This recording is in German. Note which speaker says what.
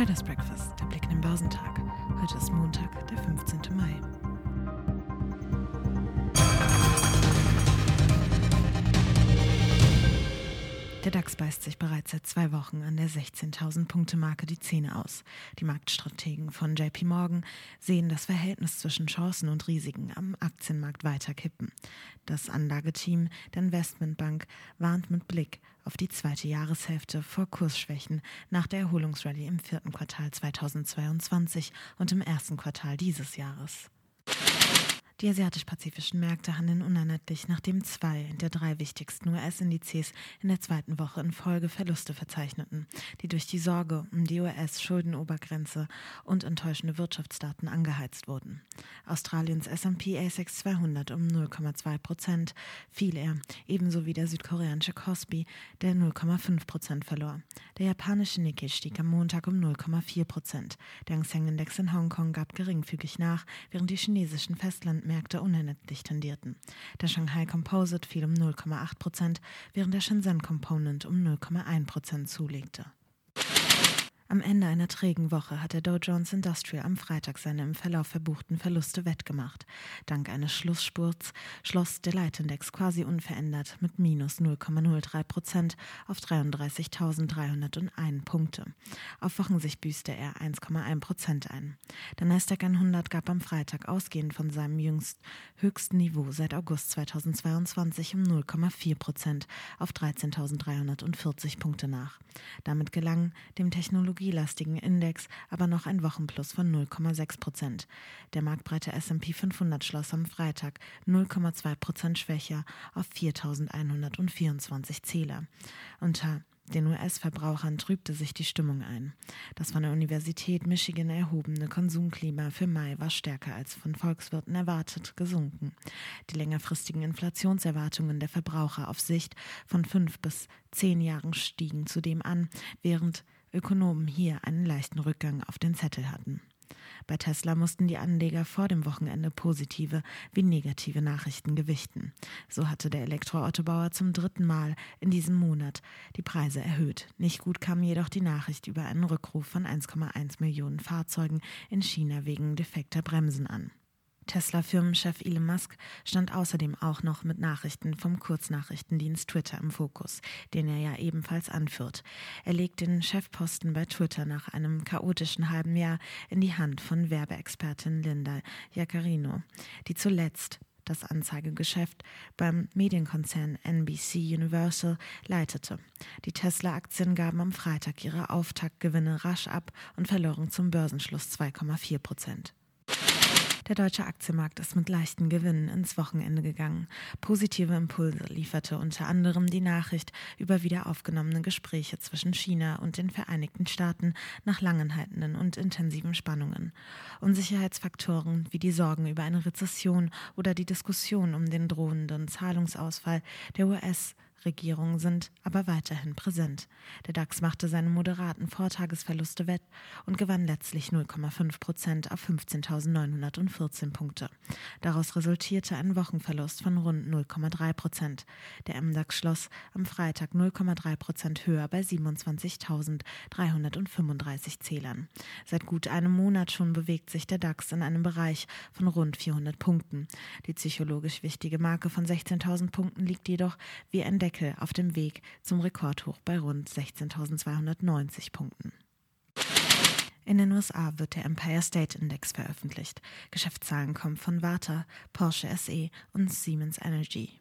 Speaker 1: Traders Breakfast, der Blick in den Börsentag. Heute ist Montag, der 15. Mai. Der DAX beißt sich bereits seit zwei Wochen an der 16.000 Punkte Marke die Zähne aus. Die Marktstrategen von JP Morgan sehen das Verhältnis zwischen Chancen und Risiken am Aktienmarkt weiter kippen. Das Anlageteam der Investmentbank warnt mit Blick auf die zweite Jahreshälfte vor Kursschwächen nach der Erholungsrallye im vierten Quartal 2022 und im ersten Quartal dieses Jahres. Die asiatisch-pazifischen Märkte handeln unerlässlich, nachdem zwei der drei wichtigsten US-Indizes in der zweiten Woche in Folge Verluste verzeichneten, die durch die Sorge um die US-Schuldenobergrenze und enttäuschende Wirtschaftsdaten angeheizt wurden. Australiens S&P ASX 200 um 0,2 Prozent fiel er, ebenso wie der südkoreanische Kospi, der 0,5 Prozent verlor. Der japanische Nikkei stieg am Montag um 0,4 Prozent. Der Hang Seng Index in Hongkong gab geringfügig nach, während die chinesischen Festland Märkte unendlich tendierten. Der Shanghai Composite fiel um 0,8 Prozent, während der Shenzhen Component um 0,1 Prozent zulegte. Am Ende einer trägen Woche hat der Dow Jones Industrial am Freitag seine im Verlauf verbuchten Verluste wettgemacht. Dank eines Schlussspurts schloss der Leitindex quasi unverändert mit minus 0,03 Prozent auf 33.301 Punkte. Auf Wochensicht büßte er 1,1 Prozent ein. Der Nasdaq 100 gab am Freitag ausgehend von seinem jüngst höchsten Niveau seit August 2022 um 0,4 Prozent auf 13.340 Punkte nach. Damit gelang dem Technologie technologielastigen Index aber noch ein Wochenplus von 0,6 Prozent. Der marktbreite S&P 500 schloss am Freitag 0,2 Prozent schwächer auf 4.124 Zähler. Unter den US-Verbrauchern trübte sich die Stimmung ein. Das von der Universität Michigan erhobene Konsumklima für Mai war stärker als von Volkswirten erwartet gesunken. Die längerfristigen Inflationserwartungen der Verbraucher auf Sicht von fünf bis zehn Jahren stiegen zudem an, während Ökonomen hier einen leichten Rückgang auf den Zettel hatten. Bei Tesla mussten die Anleger vor dem Wochenende positive wie negative Nachrichten gewichten. So hatte der Elektroautobauer zum dritten Mal in diesem Monat die Preise erhöht. Nicht gut kam jedoch die Nachricht über einen Rückruf von 1,1 Millionen Fahrzeugen in China wegen defekter Bremsen an. Tesla-Firmenchef Elon Musk stand außerdem auch noch mit Nachrichten vom Kurznachrichtendienst Twitter im Fokus, den er ja ebenfalls anführt. Er legt den Chefposten bei Twitter nach einem chaotischen halben Jahr in die Hand von Werbeexpertin Linda Jaccarino, die zuletzt das Anzeigegeschäft beim Medienkonzern NBC Universal leitete. Die Tesla-Aktien gaben am Freitag ihre Auftaktgewinne rasch ab und verloren zum Börsenschluss 2,4 Prozent. Der deutsche Aktienmarkt ist mit leichten Gewinnen ins Wochenende gegangen. Positive Impulse lieferte unter anderem die Nachricht über wieder aufgenommene Gespräche zwischen China und den Vereinigten Staaten nach langanhaltenden und intensiven Spannungen. Unsicherheitsfaktoren wie die Sorgen über eine Rezession oder die Diskussion um den drohenden Zahlungsausfall der US Regierung sind aber weiterhin präsent. Der DAX machte seine moderaten Vortagesverluste wett und gewann letztlich 0,5 Prozent auf 15.914 Punkte. Daraus resultierte ein Wochenverlust von rund 0,3 Prozent. Der MDAX schloss am Freitag 0,3 Prozent höher bei 27.335 Zählern. Seit gut einem Monat schon bewegt sich der DAX in einem Bereich von rund 400 Punkten. Die psychologisch wichtige Marke von 16.000 Punkten liegt jedoch, wie entdeckt, Deckel auf dem Weg zum Rekordhoch bei rund 16.290 Punkten. In den USA wird der Empire State Index veröffentlicht. Geschäftszahlen kommen von Warta, Porsche SE und Siemens Energy.